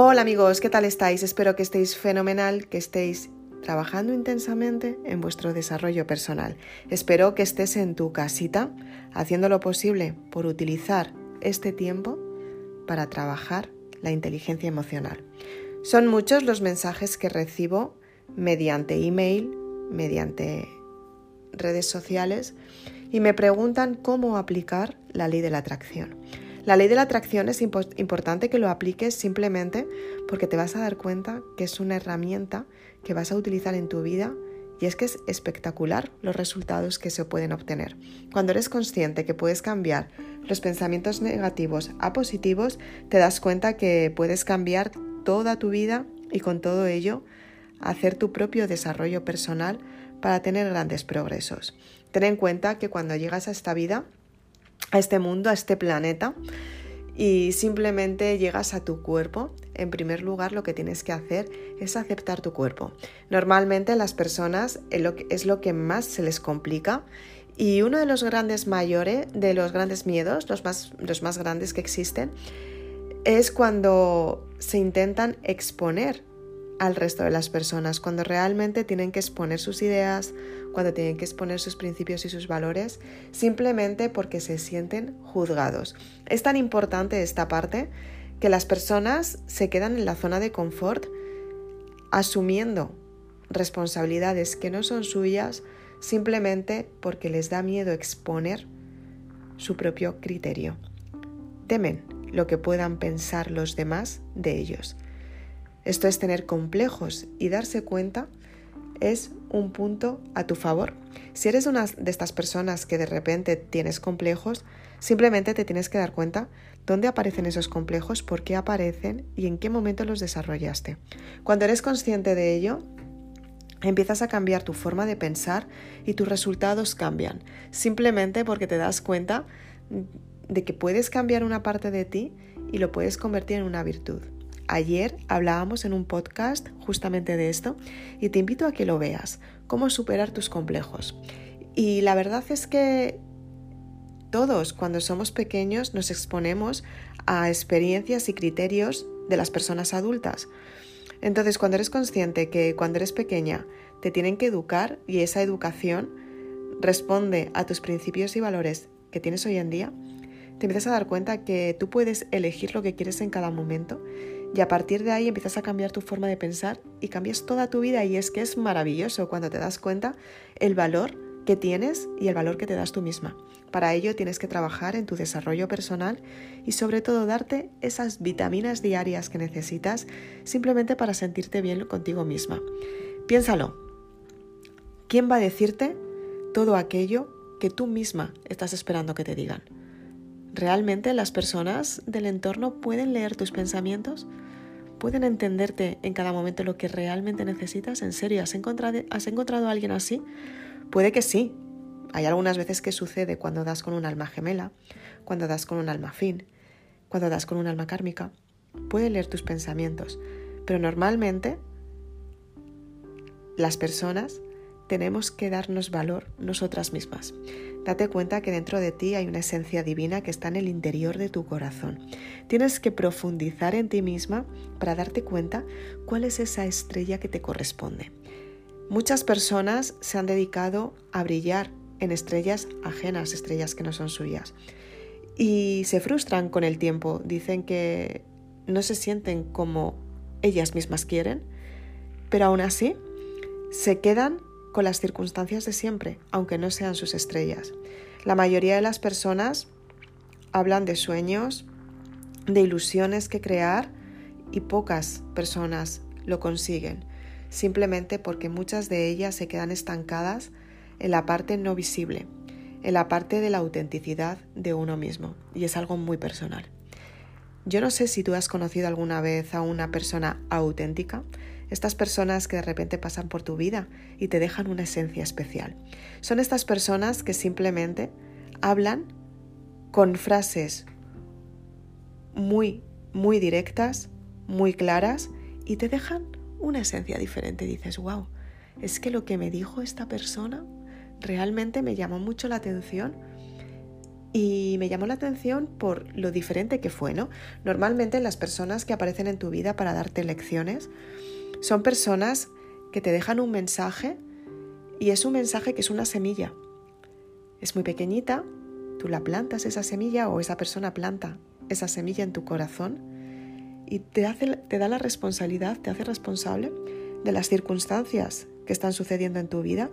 Hola amigos, ¿qué tal estáis? Espero que estéis fenomenal, que estéis trabajando intensamente en vuestro desarrollo personal. Espero que estés en tu casita haciendo lo posible por utilizar este tiempo para trabajar la inteligencia emocional. Son muchos los mensajes que recibo mediante email, mediante redes sociales y me preguntan cómo aplicar la ley de la atracción. La ley de la atracción es importante que lo apliques simplemente porque te vas a dar cuenta que es una herramienta que vas a utilizar en tu vida y es que es espectacular los resultados que se pueden obtener. Cuando eres consciente que puedes cambiar los pensamientos negativos a positivos, te das cuenta que puedes cambiar toda tu vida y con todo ello hacer tu propio desarrollo personal para tener grandes progresos. Ten en cuenta que cuando llegas a esta vida a este mundo, a este planeta, y simplemente llegas a tu cuerpo, en primer lugar lo que tienes que hacer es aceptar tu cuerpo. Normalmente las personas es lo que más se les complica y uno de los grandes mayores, de los grandes miedos, los más, los más grandes que existen, es cuando se intentan exponer al resto de las personas, cuando realmente tienen que exponer sus ideas, cuando tienen que exponer sus principios y sus valores, simplemente porque se sienten juzgados. Es tan importante esta parte que las personas se quedan en la zona de confort asumiendo responsabilidades que no son suyas simplemente porque les da miedo exponer su propio criterio. Temen lo que puedan pensar los demás de ellos. Esto es tener complejos y darse cuenta es un punto a tu favor. Si eres una de estas personas que de repente tienes complejos, simplemente te tienes que dar cuenta dónde aparecen esos complejos, por qué aparecen y en qué momento los desarrollaste. Cuando eres consciente de ello, empiezas a cambiar tu forma de pensar y tus resultados cambian, simplemente porque te das cuenta de que puedes cambiar una parte de ti y lo puedes convertir en una virtud. Ayer hablábamos en un podcast justamente de esto y te invito a que lo veas, cómo superar tus complejos. Y la verdad es que todos cuando somos pequeños nos exponemos a experiencias y criterios de las personas adultas. Entonces, cuando eres consciente que cuando eres pequeña te tienen que educar y esa educación responde a tus principios y valores que tienes hoy en día, te empiezas a dar cuenta que tú puedes elegir lo que quieres en cada momento y a partir de ahí empiezas a cambiar tu forma de pensar y cambias toda tu vida y es que es maravilloso cuando te das cuenta el valor que tienes y el valor que te das tú misma. Para ello tienes que trabajar en tu desarrollo personal y sobre todo darte esas vitaminas diarias que necesitas simplemente para sentirte bien contigo misma. Piénsalo. ¿Quién va a decirte todo aquello que tú misma estás esperando que te digan? ¿Realmente las personas del entorno pueden leer tus pensamientos? ¿Pueden entenderte en cada momento lo que realmente necesitas? ¿En serio? ¿Has encontrado, ¿Has encontrado a alguien así? Puede que sí. Hay algunas veces que sucede cuando das con un alma gemela, cuando das con un alma fin, cuando das con un alma kármica. Puede leer tus pensamientos, pero normalmente las personas tenemos que darnos valor nosotras mismas. Date cuenta que dentro de ti hay una esencia divina que está en el interior de tu corazón. Tienes que profundizar en ti misma para darte cuenta cuál es esa estrella que te corresponde. Muchas personas se han dedicado a brillar en estrellas ajenas, estrellas que no son suyas. Y se frustran con el tiempo. Dicen que no se sienten como ellas mismas quieren, pero aún así se quedan con las circunstancias de siempre, aunque no sean sus estrellas. La mayoría de las personas hablan de sueños, de ilusiones que crear y pocas personas lo consiguen, simplemente porque muchas de ellas se quedan estancadas en la parte no visible, en la parte de la autenticidad de uno mismo, y es algo muy personal. Yo no sé si tú has conocido alguna vez a una persona auténtica, estas personas que de repente pasan por tu vida y te dejan una esencia especial. Son estas personas que simplemente hablan con frases muy, muy directas, muy claras y te dejan una esencia diferente. Dices, wow, es que lo que me dijo esta persona realmente me llamó mucho la atención y me llamó la atención por lo diferente que fue, ¿no? Normalmente las personas que aparecen en tu vida para darte lecciones son personas que te dejan un mensaje y es un mensaje que es una semilla. Es muy pequeñita, tú la plantas esa semilla o esa persona planta esa semilla en tu corazón y te, te da la responsabilidad, te hace responsable de las circunstancias que están sucediendo en tu vida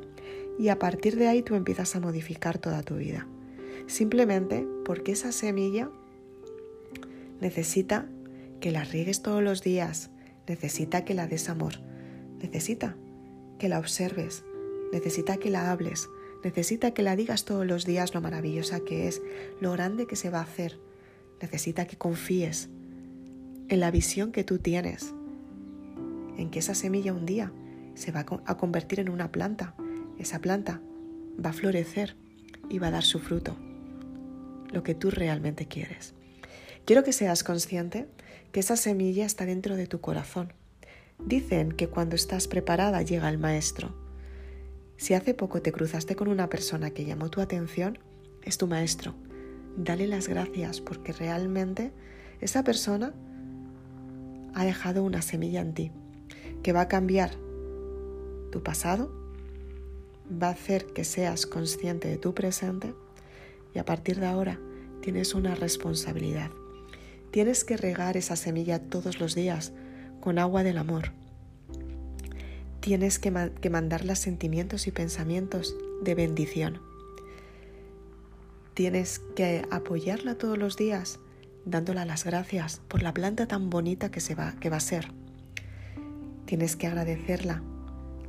y a partir de ahí tú empiezas a modificar toda tu vida. Simplemente porque esa semilla necesita que la riegues todos los días, necesita que la des amor, necesita que la observes, necesita que la hables, necesita que la digas todos los días lo maravillosa que es, lo grande que se va a hacer, necesita que confíes en la visión que tú tienes, en que esa semilla un día se va a convertir en una planta. Esa planta va a florecer y va a dar su fruto, lo que tú realmente quieres. Quiero que seas consciente que esa semilla está dentro de tu corazón. Dicen que cuando estás preparada llega el maestro. Si hace poco te cruzaste con una persona que llamó tu atención, es tu maestro. Dale las gracias porque realmente esa persona ha dejado una semilla en ti que va a cambiar tu pasado, va a hacer que seas consciente de tu presente y a partir de ahora tienes una responsabilidad. Tienes que regar esa semilla todos los días con agua del amor. Tienes que, que mandarla sentimientos y pensamientos de bendición. Tienes que apoyarla todos los días dándola las gracias por la planta tan bonita que, se va, que va a ser Tienes que agradecerla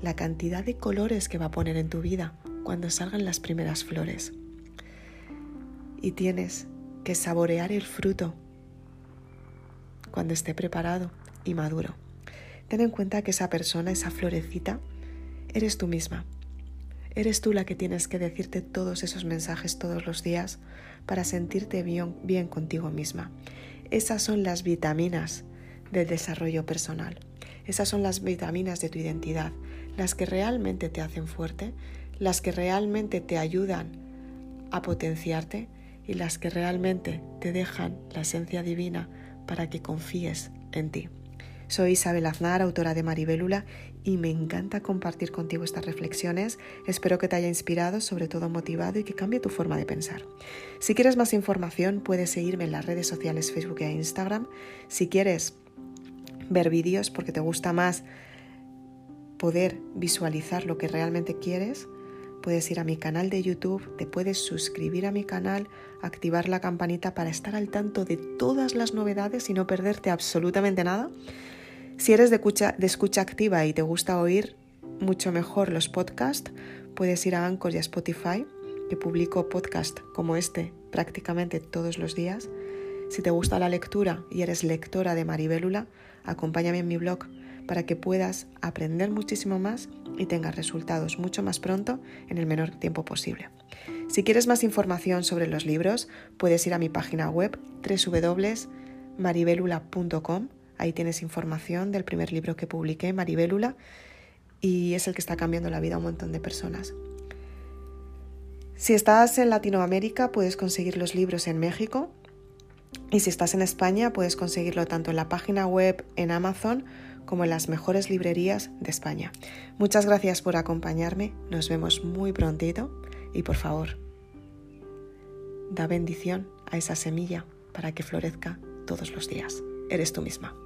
la cantidad de colores que va a poner en tu vida cuando salgan las primeras flores. Y tienes que saborear el fruto cuando esté preparado y maduro. Ten en cuenta que esa persona, esa florecita, eres tú misma. Eres tú la que tienes que decirte todos esos mensajes todos los días para sentirte bien, bien contigo misma. Esas son las vitaminas del desarrollo personal. Esas son las vitaminas de tu identidad, las que realmente te hacen fuerte, las que realmente te ayudan a potenciarte y las que realmente te dejan la esencia divina para que confíes en ti. Soy Isabel Aznar, autora de Maribélula, y me encanta compartir contigo estas reflexiones. Espero que te haya inspirado, sobre todo motivado y que cambie tu forma de pensar. Si quieres más información, puedes seguirme en las redes sociales Facebook e Instagram. Si quieres ver vídeos porque te gusta más poder visualizar lo que realmente quieres, puedes ir a mi canal de YouTube, te puedes suscribir a mi canal, activar la campanita para estar al tanto de todas las novedades y no perderte absolutamente nada. Si eres de escucha, activa y te gusta oír mucho mejor los podcasts, puedes ir a Anchor y a Spotify, que publico podcast como este prácticamente todos los días. Si te gusta la lectura y eres lectora de Maribélula, acompáñame en mi blog para que puedas aprender muchísimo más y tengas resultados mucho más pronto en el menor tiempo posible. Si quieres más información sobre los libros, puedes ir a mi página web www.maribelula.com. Ahí tienes información del primer libro que publiqué, Maribélula, y es el que está cambiando la vida a un montón de personas. Si estás en Latinoamérica, puedes conseguir los libros en México y si estás en España, puedes conseguirlo tanto en la página web, en Amazon, como en las mejores librerías de España. Muchas gracias por acompañarme, nos vemos muy prontito y por favor, da bendición a esa semilla para que florezca todos los días. Eres tú misma.